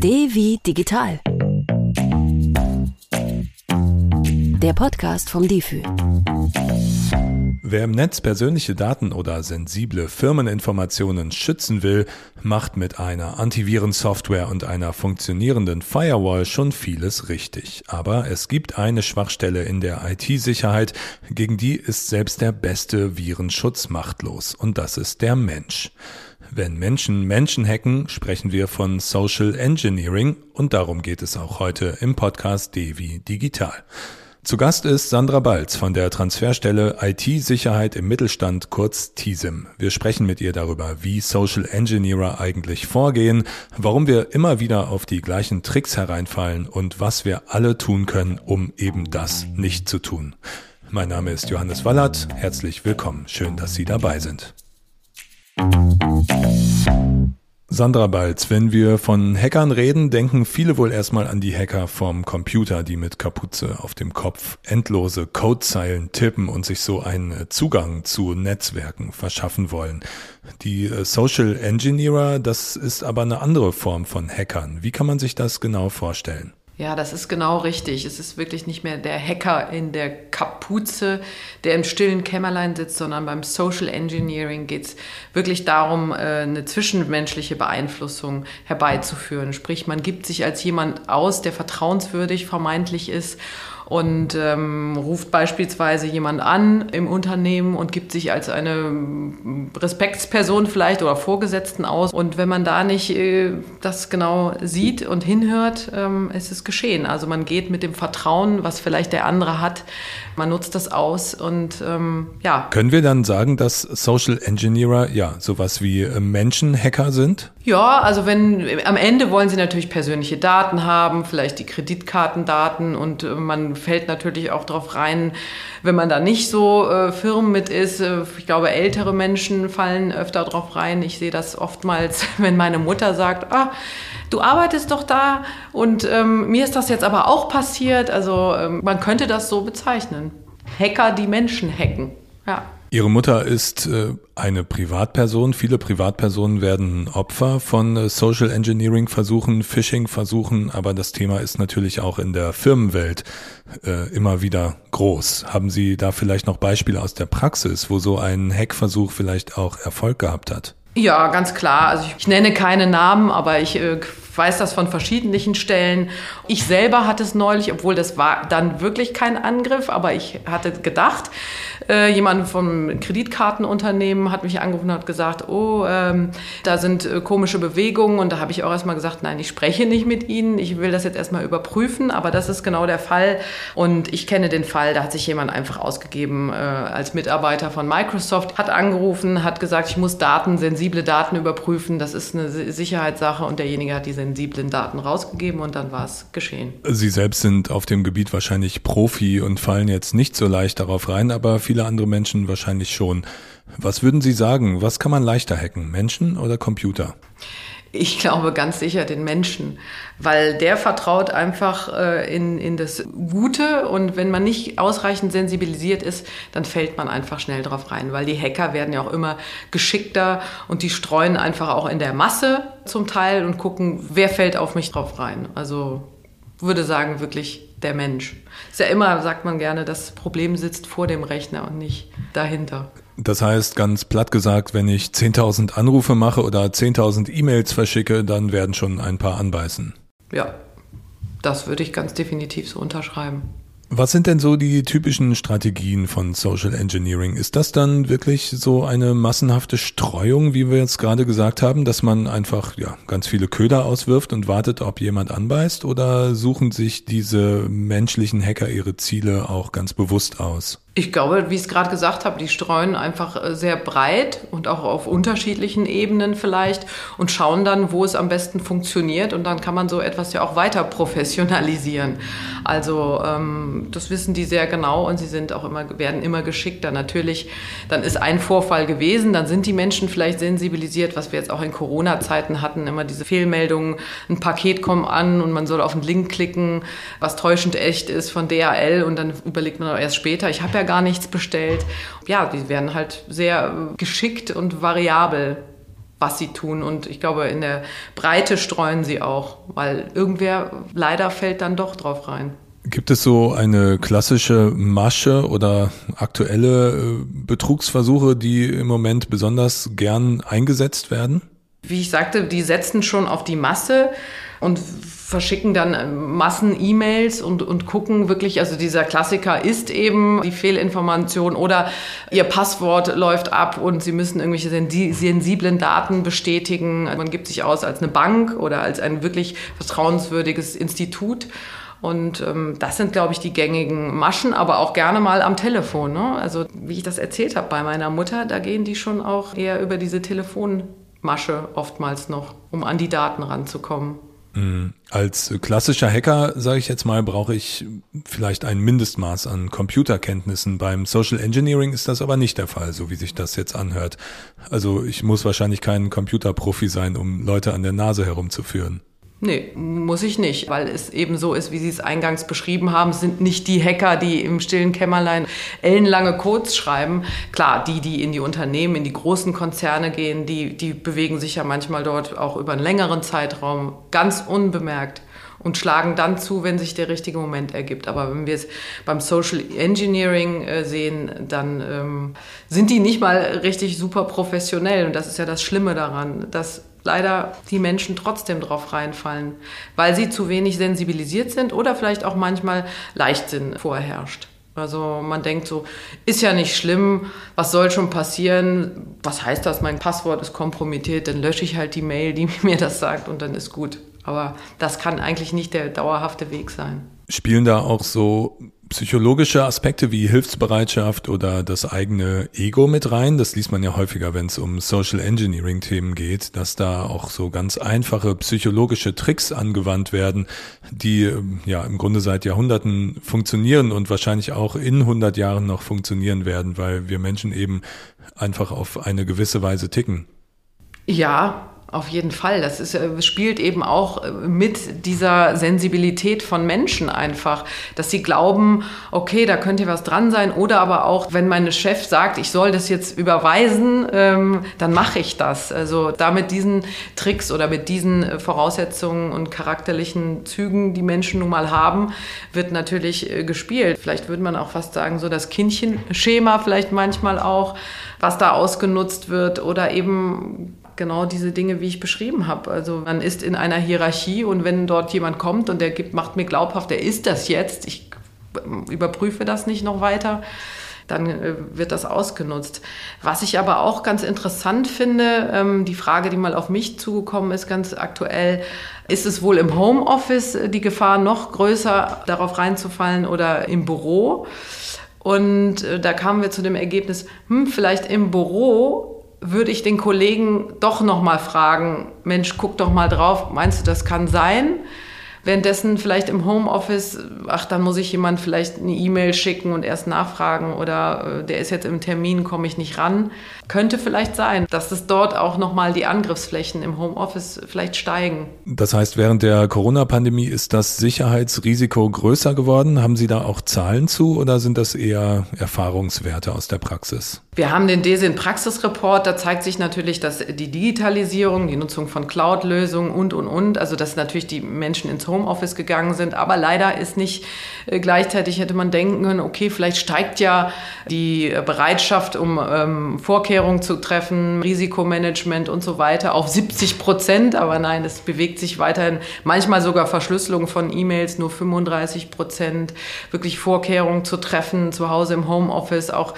D wie digital. Der Podcast vom DIFÜ. Wer im Netz persönliche Daten oder sensible Firmeninformationen schützen will, macht mit einer Antivirensoftware und einer funktionierenden Firewall schon vieles richtig. Aber es gibt eine Schwachstelle in der IT-Sicherheit, gegen die ist selbst der beste Virenschutz machtlos. Und das ist der Mensch. Wenn Menschen Menschen hacken, sprechen wir von Social Engineering und darum geht es auch heute im Podcast Devi Digital. Zu Gast ist Sandra Balz von der Transferstelle IT-Sicherheit im Mittelstand, kurz TISIM. Wir sprechen mit ihr darüber, wie Social Engineer eigentlich vorgehen, warum wir immer wieder auf die gleichen Tricks hereinfallen und was wir alle tun können, um eben das nicht zu tun. Mein Name ist Johannes Wallert. Herzlich willkommen. Schön, dass Sie dabei sind. Sandra Balz, wenn wir von Hackern reden, denken viele wohl erstmal an die Hacker vom Computer, die mit Kapuze auf dem Kopf endlose Codezeilen tippen und sich so einen Zugang zu Netzwerken verschaffen wollen. Die äh, Social Engineer, das ist aber eine andere Form von Hackern. Wie kann man sich das genau vorstellen? Ja, das ist genau richtig. Es ist wirklich nicht mehr der Hacker in der Kapuze, der im stillen Kämmerlein sitzt, sondern beim Social Engineering geht es wirklich darum, äh, eine zwischenmenschliche Beeinflussung herbeizuführen. Sprich, man gibt sich als jemand aus, der vertrauenswürdig vermeintlich ist und ähm, ruft beispielsweise jemand an im Unternehmen und gibt sich als eine Respektsperson vielleicht oder Vorgesetzten aus. Und wenn man da nicht äh, das genau sieht und hinhört, ähm, ist es geschehen. Also man geht mit dem Vertrauen, was vielleicht der andere hat, man nutzt das aus und ähm, ja. Können wir dann sagen, dass Social Engineer ja sowas wie äh, Menschenhacker sind? Ja, also wenn am Ende wollen sie natürlich persönliche Daten haben, vielleicht die Kreditkartendaten und äh, man fällt natürlich auch darauf rein, wenn man da nicht so äh, firm mit ist. Äh, ich glaube, ältere Menschen fallen öfter drauf rein. Ich sehe das oftmals, wenn meine Mutter sagt, ah, du arbeitest doch da und ähm, mir ist das jetzt aber auch passiert. Also ähm, man könnte das so bezeichnen. Hacker, die Menschen hacken. Ja. Ihre Mutter ist äh, eine Privatperson. Viele Privatpersonen werden Opfer von äh, Social Engineering Versuchen, Phishing Versuchen, aber das Thema ist natürlich auch in der Firmenwelt äh, immer wieder groß. Haben Sie da vielleicht noch Beispiele aus der Praxis, wo so ein Hackversuch vielleicht auch Erfolg gehabt hat? Ja, ganz klar. Also ich, ich nenne keine Namen, aber ich äh, weiß das von verschiedenen Stellen. Ich selber hatte es neulich, obwohl das war dann wirklich kein Angriff, aber ich hatte gedacht, äh, jemand vom Kreditkartenunternehmen hat mich angerufen und hat gesagt, oh, ähm, da sind äh, komische Bewegungen. Und da habe ich auch erstmal gesagt, nein, ich spreche nicht mit Ihnen, ich will das jetzt erstmal überprüfen, aber das ist genau der Fall. Und ich kenne den Fall, da hat sich jemand einfach ausgegeben äh, als Mitarbeiter von Microsoft, hat angerufen, hat gesagt, ich muss Daten, sensible Daten überprüfen, das ist eine Sicherheitssache und derjenige hat diese sensiblen Daten rausgegeben und dann war es geschehen. Sie selbst sind auf dem Gebiet wahrscheinlich Profi und fallen jetzt nicht so leicht darauf rein, aber viele andere Menschen wahrscheinlich schon. Was würden Sie sagen? Was kann man leichter hacken? Menschen oder Computer? Ich glaube ganz sicher den Menschen, weil der vertraut einfach äh, in, in das Gute und wenn man nicht ausreichend sensibilisiert ist, dann fällt man einfach schnell drauf rein, weil die Hacker werden ja auch immer geschickter und die streuen einfach auch in der Masse zum Teil und gucken, wer fällt auf mich drauf rein. Also würde sagen wirklich der Mensch. Ist ja immer, sagt man gerne, das Problem sitzt vor dem Rechner und nicht dahinter. Das heißt, ganz platt gesagt, wenn ich 10.000 Anrufe mache oder 10.000 E-Mails verschicke, dann werden schon ein paar anbeißen. Ja, das würde ich ganz definitiv so unterschreiben. Was sind denn so die typischen Strategien von Social Engineering? Ist das dann wirklich so eine massenhafte Streuung, wie wir jetzt gerade gesagt haben, dass man einfach ja ganz viele Köder auswirft und wartet, ob jemand anbeißt? Oder suchen sich diese menschlichen Hacker ihre Ziele auch ganz bewusst aus? Ich glaube, wie ich es gerade gesagt habe, die streuen einfach äh, sehr breit und auch auf unterschiedlichen Ebenen vielleicht und schauen dann, wo es am besten funktioniert und dann kann man so etwas ja auch weiter professionalisieren. Also ähm, das wissen die sehr genau und sie sind auch immer werden immer geschickter. Natürlich, dann ist ein Vorfall gewesen, dann sind die Menschen vielleicht sensibilisiert, was wir jetzt auch in Corona-Zeiten hatten, immer diese Fehlmeldungen, ein Paket kommt an und man soll auf einen Link klicken, was täuschend echt ist von DHL und dann überlegt man erst später, ich habe ja gar nichts bestellt. Ja, die werden halt sehr geschickt und variabel was sie tun. Und ich glaube, in der Breite streuen sie auch, weil irgendwer leider fällt dann doch drauf rein. Gibt es so eine klassische Masche oder aktuelle äh, Betrugsversuche, die im Moment besonders gern eingesetzt werden? Wie ich sagte, die setzen schon auf die Masse und verschicken dann äh, Massen-E-Mails und, und gucken wirklich, also dieser Klassiker ist eben die Fehlinformation oder ihr Passwort läuft ab und sie müssen irgendwelche sensiblen Daten bestätigen. Man gibt sich aus als eine Bank oder als ein wirklich vertrauenswürdiges Institut. Und ähm, das sind, glaube ich, die gängigen Maschen, aber auch gerne mal am Telefon. Ne? Also wie ich das erzählt habe bei meiner Mutter, da gehen die schon auch eher über diese Telefonmasche oftmals noch, um an die Daten ranzukommen. Mhm. Als klassischer Hacker, sage ich jetzt mal, brauche ich vielleicht ein Mindestmaß an Computerkenntnissen. Beim Social Engineering ist das aber nicht der Fall, so wie sich das jetzt anhört. Also ich muss wahrscheinlich kein Computerprofi sein, um Leute an der Nase herumzuführen. Nee, muss ich nicht, weil es eben so ist, wie Sie es eingangs beschrieben haben, sind nicht die Hacker, die im stillen Kämmerlein ellenlange Codes schreiben. Klar, die, die in die Unternehmen, in die großen Konzerne gehen, die, die bewegen sich ja manchmal dort auch über einen längeren Zeitraum ganz unbemerkt und schlagen dann zu, wenn sich der richtige Moment ergibt. Aber wenn wir es beim Social Engineering äh, sehen, dann ähm, sind die nicht mal richtig super professionell. Und das ist ja das Schlimme daran, dass leider die Menschen trotzdem drauf reinfallen, weil sie zu wenig sensibilisiert sind oder vielleicht auch manchmal Leichtsinn vorherrscht. Also man denkt so, ist ja nicht schlimm, was soll schon passieren? Was heißt das? Mein Passwort ist kompromittiert, dann lösche ich halt die Mail, die mir das sagt und dann ist gut. Aber das kann eigentlich nicht der dauerhafte Weg sein. Spielen da auch so psychologische Aspekte wie Hilfsbereitschaft oder das eigene Ego mit rein. Das liest man ja häufiger, wenn es um Social Engineering Themen geht, dass da auch so ganz einfache psychologische Tricks angewandt werden, die ja im Grunde seit Jahrhunderten funktionieren und wahrscheinlich auch in 100 Jahren noch funktionieren werden, weil wir Menschen eben einfach auf eine gewisse Weise ticken. Ja, auf jeden Fall. Das ist, äh, spielt eben auch äh, mit dieser Sensibilität von Menschen einfach, dass sie glauben, okay, da könnte was dran sein. Oder aber auch, wenn mein Chef sagt, ich soll das jetzt überweisen, ähm, dann mache ich das. Also da mit diesen Tricks oder mit diesen äh, Voraussetzungen und charakterlichen Zügen, die Menschen nun mal haben, wird natürlich gespielt. Vielleicht würde man auch fast sagen, so das Kindchenschema vielleicht manchmal auch, was da ausgenutzt wird oder eben genau diese Dinge, wie ich beschrieben habe. Also man ist in einer Hierarchie und wenn dort jemand kommt und der gibt, macht mir glaubhaft, er ist das jetzt, ich überprüfe das nicht noch weiter, dann äh, wird das ausgenutzt. Was ich aber auch ganz interessant finde, ähm, die Frage, die mal auf mich zugekommen ist, ganz aktuell, ist es wohl im Homeoffice äh, die Gefahr noch größer, darauf reinzufallen oder im Büro? Und äh, da kamen wir zu dem Ergebnis, hm, vielleicht im Büro würde ich den Kollegen doch noch mal fragen, Mensch, guck doch mal drauf, meinst du, das kann sein? Währenddessen vielleicht im Homeoffice, ach, dann muss ich jemand vielleicht eine E-Mail schicken und erst nachfragen oder äh, der ist jetzt im Termin, komme ich nicht ran. Könnte vielleicht sein, dass es dort auch nochmal die Angriffsflächen im Homeoffice vielleicht steigen. Das heißt, während der Corona-Pandemie ist das Sicherheitsrisiko größer geworden. Haben Sie da auch Zahlen zu oder sind das eher Erfahrungswerte aus der Praxis? Wir haben den DESIN Praxisreport, da zeigt sich natürlich, dass die Digitalisierung, die Nutzung von Cloud-Lösungen und, und, und, also dass natürlich die Menschen ins Homeoffice gegangen sind, aber leider ist nicht äh, gleichzeitig, hätte man denken können, okay, vielleicht steigt ja die Bereitschaft, um ähm, Vorkehrungen Aufklärung zu treffen, Risikomanagement und so weiter auf 70 Prozent. Aber nein, es bewegt sich weiterhin. Manchmal sogar Verschlüsselung von E-Mails, nur 35 Prozent. Wirklich Vorkehrungen zu treffen, zu Hause im Homeoffice auch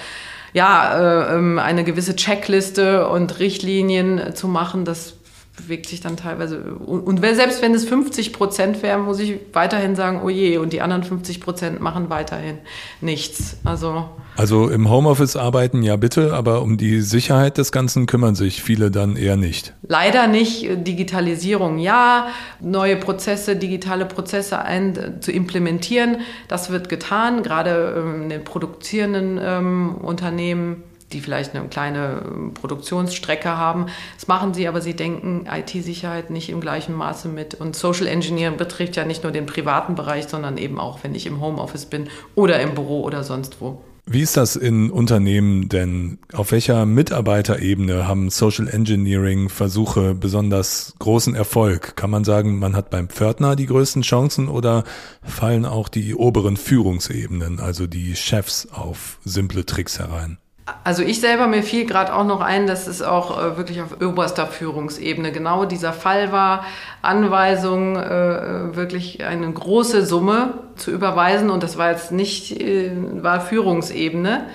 ja, äh, ähm, eine gewisse Checkliste und Richtlinien zu machen, das bewegt sich dann teilweise. Und, und selbst wenn es 50 Prozent wären, muss ich weiterhin sagen, oh je, und die anderen 50 Prozent machen weiterhin nichts. Also also im Homeoffice arbeiten ja bitte, aber um die Sicherheit des Ganzen kümmern sich viele dann eher nicht. Leider nicht. Digitalisierung ja, neue Prozesse, digitale Prozesse ein, zu implementieren, das wird getan, gerade ähm, in den produzierenden ähm, Unternehmen die vielleicht eine kleine ähm, Produktionsstrecke haben. Das machen sie, aber sie denken IT-Sicherheit nicht im gleichen Maße mit. Und Social Engineering betrifft ja nicht nur den privaten Bereich, sondern eben auch, wenn ich im Homeoffice bin oder im Büro oder sonst wo. Wie ist das in Unternehmen denn? Auf welcher Mitarbeiterebene haben Social Engineering Versuche besonders großen Erfolg? Kann man sagen, man hat beim Pförtner die größten Chancen oder fallen auch die oberen Führungsebenen, also die Chefs, auf simple Tricks herein? Also ich selber, mir fiel gerade auch noch ein, dass es auch äh, wirklich auf oberster Führungsebene genau dieser Fall war. Anweisung, äh, wirklich eine große Summe zu überweisen und das war jetzt nicht, äh, war Führungsebene.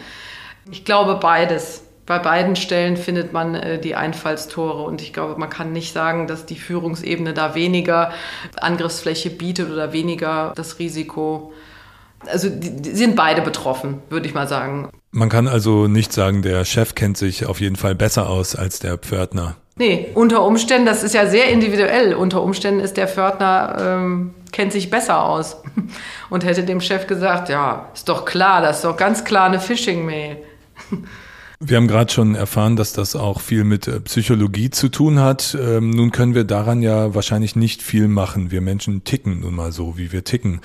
Ich glaube beides. Bei beiden Stellen findet man äh, die Einfallstore und ich glaube, man kann nicht sagen, dass die Führungsebene da weniger Angriffsfläche bietet oder weniger das Risiko. Also die, die sind beide betroffen, würde ich mal sagen. Man kann also nicht sagen, der Chef kennt sich auf jeden Fall besser aus als der Pförtner. Nee, unter Umständen, das ist ja sehr individuell. Unter Umständen ist der Pförtner, ähm, kennt sich besser aus und hätte dem Chef gesagt, ja, ist doch klar, das ist doch ganz klar eine Phishing-Mail. Wir haben gerade schon erfahren, dass das auch viel mit äh, Psychologie zu tun hat. Ähm, nun können wir daran ja wahrscheinlich nicht viel machen. Wir Menschen ticken nun mal so, wie wir ticken.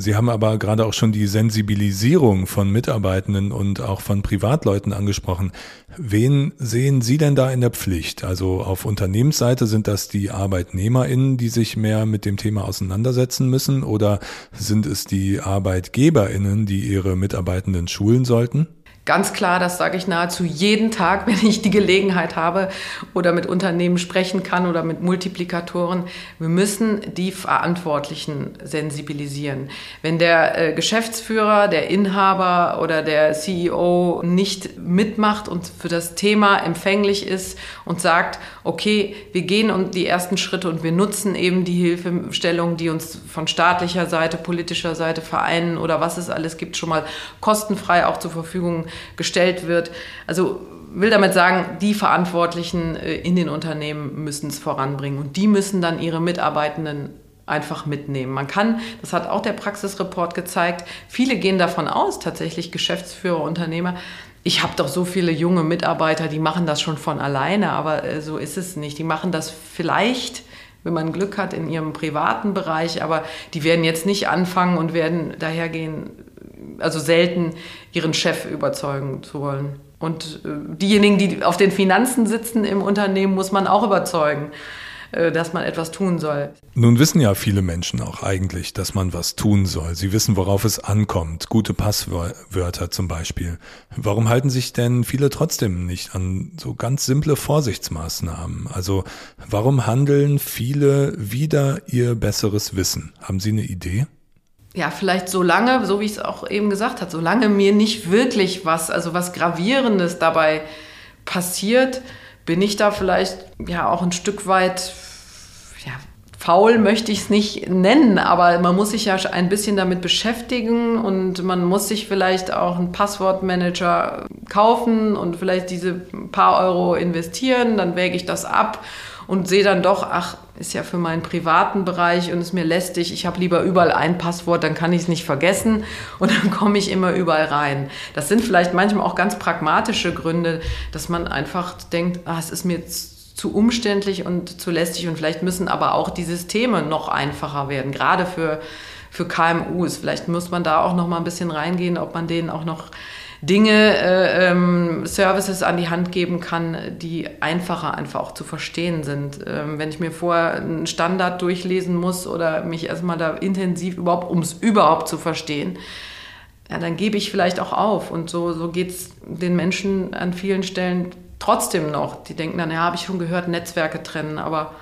Sie haben aber gerade auch schon die Sensibilisierung von Mitarbeitenden und auch von Privatleuten angesprochen. Wen sehen Sie denn da in der Pflicht? Also auf Unternehmensseite sind das die ArbeitnehmerInnen, die sich mehr mit dem Thema auseinandersetzen müssen oder sind es die ArbeitgeberInnen, die ihre Mitarbeitenden schulen sollten? Ganz klar, das sage ich nahezu jeden Tag, wenn ich die Gelegenheit habe oder mit Unternehmen sprechen kann oder mit Multiplikatoren. Wir müssen die Verantwortlichen sensibilisieren. Wenn der äh, Geschäftsführer, der Inhaber oder der CEO nicht mitmacht und für das Thema empfänglich ist und sagt, okay, wir gehen um die ersten Schritte und wir nutzen eben die Hilfestellung, die uns von staatlicher Seite, politischer Seite, Vereinen oder was es alles gibt, schon mal kostenfrei auch zur Verfügung gestellt wird. Also will damit sagen, die Verantwortlichen äh, in den Unternehmen müssen es voranbringen und die müssen dann ihre Mitarbeitenden einfach mitnehmen. Man kann, das hat auch der Praxisreport gezeigt, viele gehen davon aus, tatsächlich Geschäftsführer, Unternehmer, ich habe doch so viele junge Mitarbeiter, die machen das schon von alleine, aber äh, so ist es nicht. Die machen das vielleicht, wenn man Glück hat, in ihrem privaten Bereich, aber die werden jetzt nicht anfangen und werden dahergehen, also selten ihren Chef überzeugen zu wollen. Und äh, diejenigen, die auf den Finanzen sitzen im Unternehmen, muss man auch überzeugen, äh, dass man etwas tun soll. Nun wissen ja viele Menschen auch eigentlich, dass man was tun soll. Sie wissen, worauf es ankommt. Gute Passwörter zum Beispiel. Warum halten sich denn viele trotzdem nicht an so ganz simple Vorsichtsmaßnahmen? Also warum handeln viele wieder ihr besseres Wissen? Haben Sie eine Idee? Ja, vielleicht so lange, so wie ich es auch eben gesagt habe, solange mir nicht wirklich was, also was Gravierendes dabei passiert, bin ich da vielleicht ja auch ein Stück weit, ja, faul möchte ich es nicht nennen, aber man muss sich ja ein bisschen damit beschäftigen und man muss sich vielleicht auch einen Passwortmanager kaufen und vielleicht diese paar Euro investieren, dann wäge ich das ab und sehe dann doch, ach, ist ja für meinen privaten Bereich und ist mir lästig, ich habe lieber überall ein Passwort, dann kann ich es nicht vergessen und dann komme ich immer überall rein. Das sind vielleicht manchmal auch ganz pragmatische Gründe, dass man einfach denkt, ah, es ist mir zu umständlich und zu lästig und vielleicht müssen aber auch die Systeme noch einfacher werden, gerade für, für KMUs. Vielleicht muss man da auch noch mal ein bisschen reingehen, ob man denen auch noch Dinge, äh, ähm, Services an die Hand geben kann, die einfacher einfach auch zu verstehen sind. Ähm, wenn ich mir vorher einen Standard durchlesen muss oder mich erstmal da intensiv überhaupt, um es überhaupt zu verstehen, ja, dann gebe ich vielleicht auch auf. Und so, so geht es den Menschen an vielen Stellen trotzdem noch. Die denken dann, ja, habe ich schon gehört, Netzwerke trennen, aber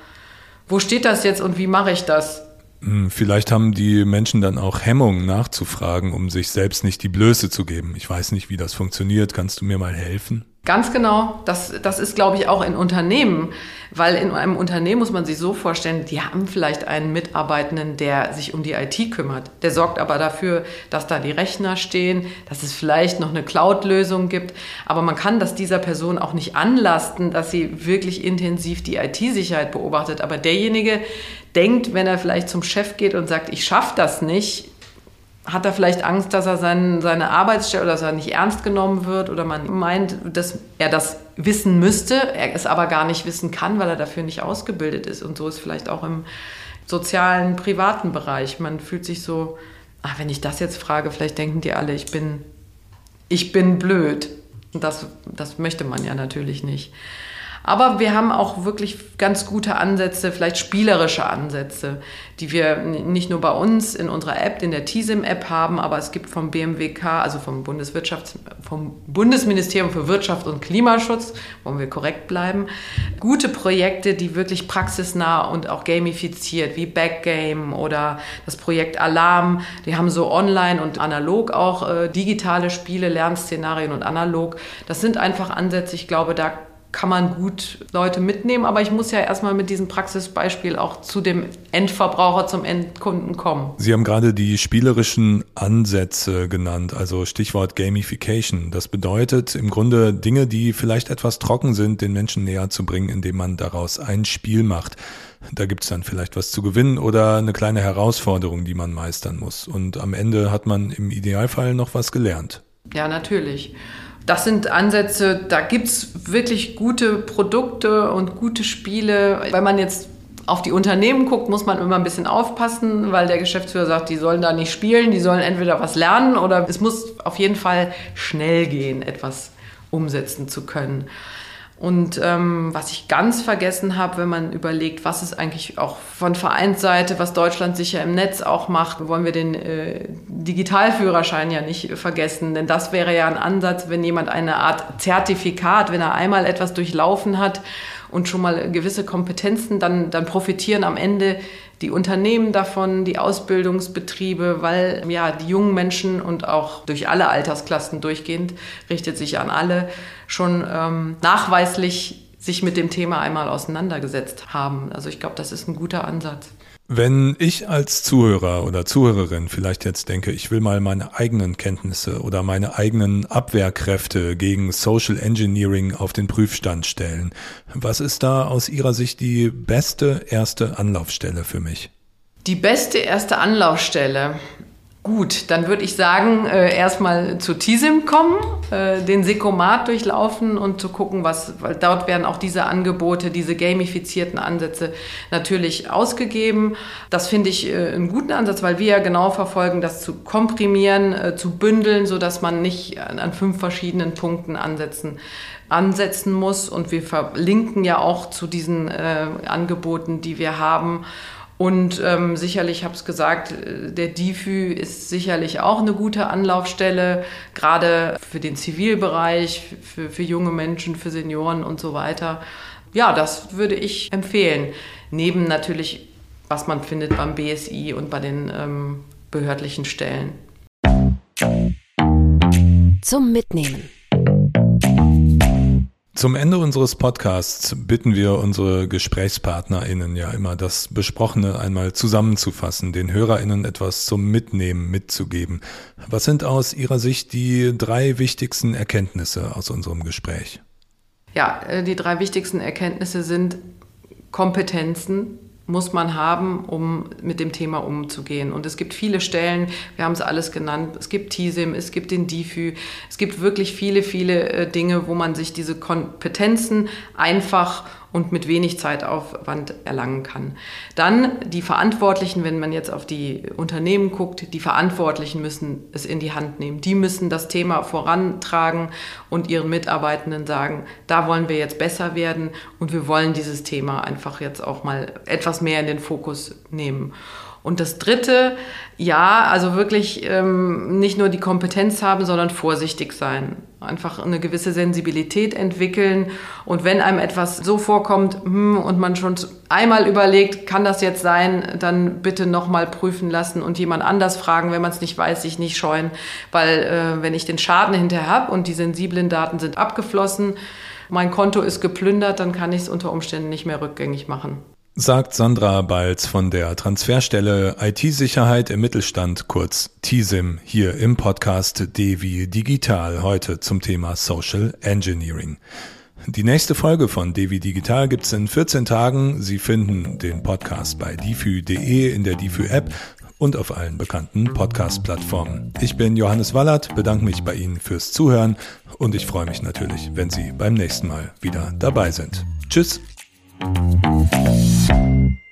wo steht das jetzt und wie mache ich das? Hm, vielleicht haben die Menschen dann auch Hemmungen nachzufragen, um sich selbst nicht die Blöße zu geben. Ich weiß nicht, wie das funktioniert. Kannst du mir mal helfen? Ganz genau. Das, das ist, glaube ich, auch in Unternehmen. Weil in einem Unternehmen muss man sich so vorstellen, die haben vielleicht einen Mitarbeitenden, der sich um die IT kümmert. Der sorgt aber dafür, dass da die Rechner stehen, dass es vielleicht noch eine Cloud-Lösung gibt. Aber man kann das dieser Person auch nicht anlasten, dass sie wirklich intensiv die IT-Sicherheit beobachtet. Aber derjenige denkt, wenn er vielleicht zum Chef geht und sagt, ich schaffe das nicht, hat er vielleicht Angst, dass er sein, seine Arbeitsstelle oder dass er nicht ernst genommen wird oder man meint, dass er das wissen müsste, er es aber gar nicht wissen kann, weil er dafür nicht ausgebildet ist. Und so ist vielleicht auch im sozialen, privaten Bereich. Man fühlt sich so, ach, wenn ich das jetzt frage, vielleicht denken die alle, ich bin ich bin blöd. Das, das möchte man ja natürlich nicht. Aber wir haben auch wirklich ganz gute Ansätze, vielleicht spielerische Ansätze, die wir nicht nur bei uns in unserer App, in der TISIM-App haben, aber es gibt vom BMWK, also vom Bundeswirtschafts-, vom Bundesministerium für Wirtschaft und Klimaschutz, wollen wir korrekt bleiben, gute Projekte, die wirklich praxisnah und auch gamifiziert, wie Backgame oder das Projekt Alarm. Die haben so online und analog auch äh, digitale Spiele, Lernszenarien und analog. Das sind einfach Ansätze, ich glaube, da kann man gut Leute mitnehmen, aber ich muss ja erstmal mit diesem Praxisbeispiel auch zu dem Endverbraucher, zum Endkunden kommen. Sie haben gerade die spielerischen Ansätze genannt, also Stichwort Gamification. Das bedeutet im Grunde Dinge, die vielleicht etwas trocken sind, den Menschen näher zu bringen, indem man daraus ein Spiel macht. Da gibt es dann vielleicht was zu gewinnen oder eine kleine Herausforderung, die man meistern muss. Und am Ende hat man im Idealfall noch was gelernt. Ja, natürlich das sind Ansätze, da gibt es wirklich gute Produkte und gute Spiele. Wenn man jetzt auf die Unternehmen guckt, muss man immer ein bisschen aufpassen, weil der Geschäftsführer sagt, die sollen da nicht spielen, die sollen entweder was lernen oder es muss auf jeden Fall schnell gehen, etwas umsetzen zu können. Und ähm, was ich ganz vergessen habe, wenn man überlegt, was ist eigentlich auch von Vereinsseite, was Deutschland sicher im Netz auch macht, wollen wir den äh, Digitalführerschein ja nicht vergessen. Denn das wäre ja ein Ansatz, wenn jemand eine Art Zertifikat, wenn er einmal etwas durchlaufen hat und schon mal gewisse Kompetenzen, dann, dann profitieren am Ende die Unternehmen davon, die Ausbildungsbetriebe, weil ja die jungen Menschen und auch durch alle Altersklassen durchgehend richtet sich an alle schon ähm, nachweislich sich mit dem Thema einmal auseinandergesetzt haben. Also ich glaube, das ist ein guter Ansatz. Wenn ich als Zuhörer oder Zuhörerin vielleicht jetzt denke, ich will mal meine eigenen Kenntnisse oder meine eigenen Abwehrkräfte gegen Social Engineering auf den Prüfstand stellen, was ist da aus Ihrer Sicht die beste erste Anlaufstelle für mich? Die beste erste Anlaufstelle. Gut, dann würde ich sagen, äh, erstmal zu TISIM kommen, äh, den Sekomat durchlaufen und zu gucken, was, weil dort werden auch diese Angebote, diese gamifizierten Ansätze natürlich ausgegeben. Das finde ich äh, einen guten Ansatz, weil wir ja genau verfolgen, das zu komprimieren, äh, zu bündeln, sodass man nicht an, an fünf verschiedenen Punkten ansetzen ansetzen muss. Und wir verlinken ja auch zu diesen äh, Angeboten, die wir haben. Und ähm, sicherlich, ich habe es gesagt, der DIFÜ ist sicherlich auch eine gute Anlaufstelle, gerade für den Zivilbereich, für, für junge Menschen, für Senioren und so weiter. Ja, das würde ich empfehlen. Neben natürlich, was man findet beim BSI und bei den ähm, behördlichen Stellen. Zum Mitnehmen. Zum Ende unseres Podcasts bitten wir unsere GesprächspartnerInnen ja immer, das Besprochene einmal zusammenzufassen, den HörerInnen etwas zum Mitnehmen mitzugeben. Was sind aus Ihrer Sicht die drei wichtigsten Erkenntnisse aus unserem Gespräch? Ja, äh, die drei wichtigsten Erkenntnisse sind Kompetenzen, muss man haben, um mit dem Thema umzugehen. Und es gibt viele Stellen, wir haben es alles genannt, es gibt TISIM, es gibt den DIFÜ, es gibt wirklich viele, viele äh, Dinge, wo man sich diese Kompetenzen einfach und mit wenig Zeitaufwand erlangen kann. Dann die Verantwortlichen, wenn man jetzt auf die Unternehmen guckt, die Verantwortlichen müssen es in die Hand nehmen. Die müssen das Thema vorantragen und ihren Mitarbeitenden sagen, da wollen wir jetzt besser werden und wir wollen dieses Thema einfach jetzt auch mal etwas mehr in den Fokus nehmen. Und das Dritte, ja, also wirklich ähm, nicht nur die Kompetenz haben, sondern vorsichtig sein. Einfach eine gewisse Sensibilität entwickeln. Und wenn einem etwas so vorkommt hm, und man schon einmal überlegt, kann das jetzt sein, dann bitte nochmal prüfen lassen und jemand anders fragen. Wenn man es nicht weiß, sich nicht scheuen. Weil äh, wenn ich den Schaden hinterher habe und die sensiblen Daten sind abgeflossen, mein Konto ist geplündert, dann kann ich es unter Umständen nicht mehr rückgängig machen sagt Sandra Balz von der Transferstelle IT-Sicherheit im Mittelstand, kurz TISIM, hier im Podcast Devi Digital heute zum Thema Social Engineering. Die nächste Folge von Devi Digital gibt's in 14 Tagen. Sie finden den Podcast bei difü.de in der Difü-App und auf allen bekannten Podcast-Plattformen. Ich bin Johannes Wallert, bedanke mich bei Ihnen fürs Zuhören und ich freue mich natürlich, wenn Sie beim nächsten Mal wieder dabei sind. Tschüss! Musik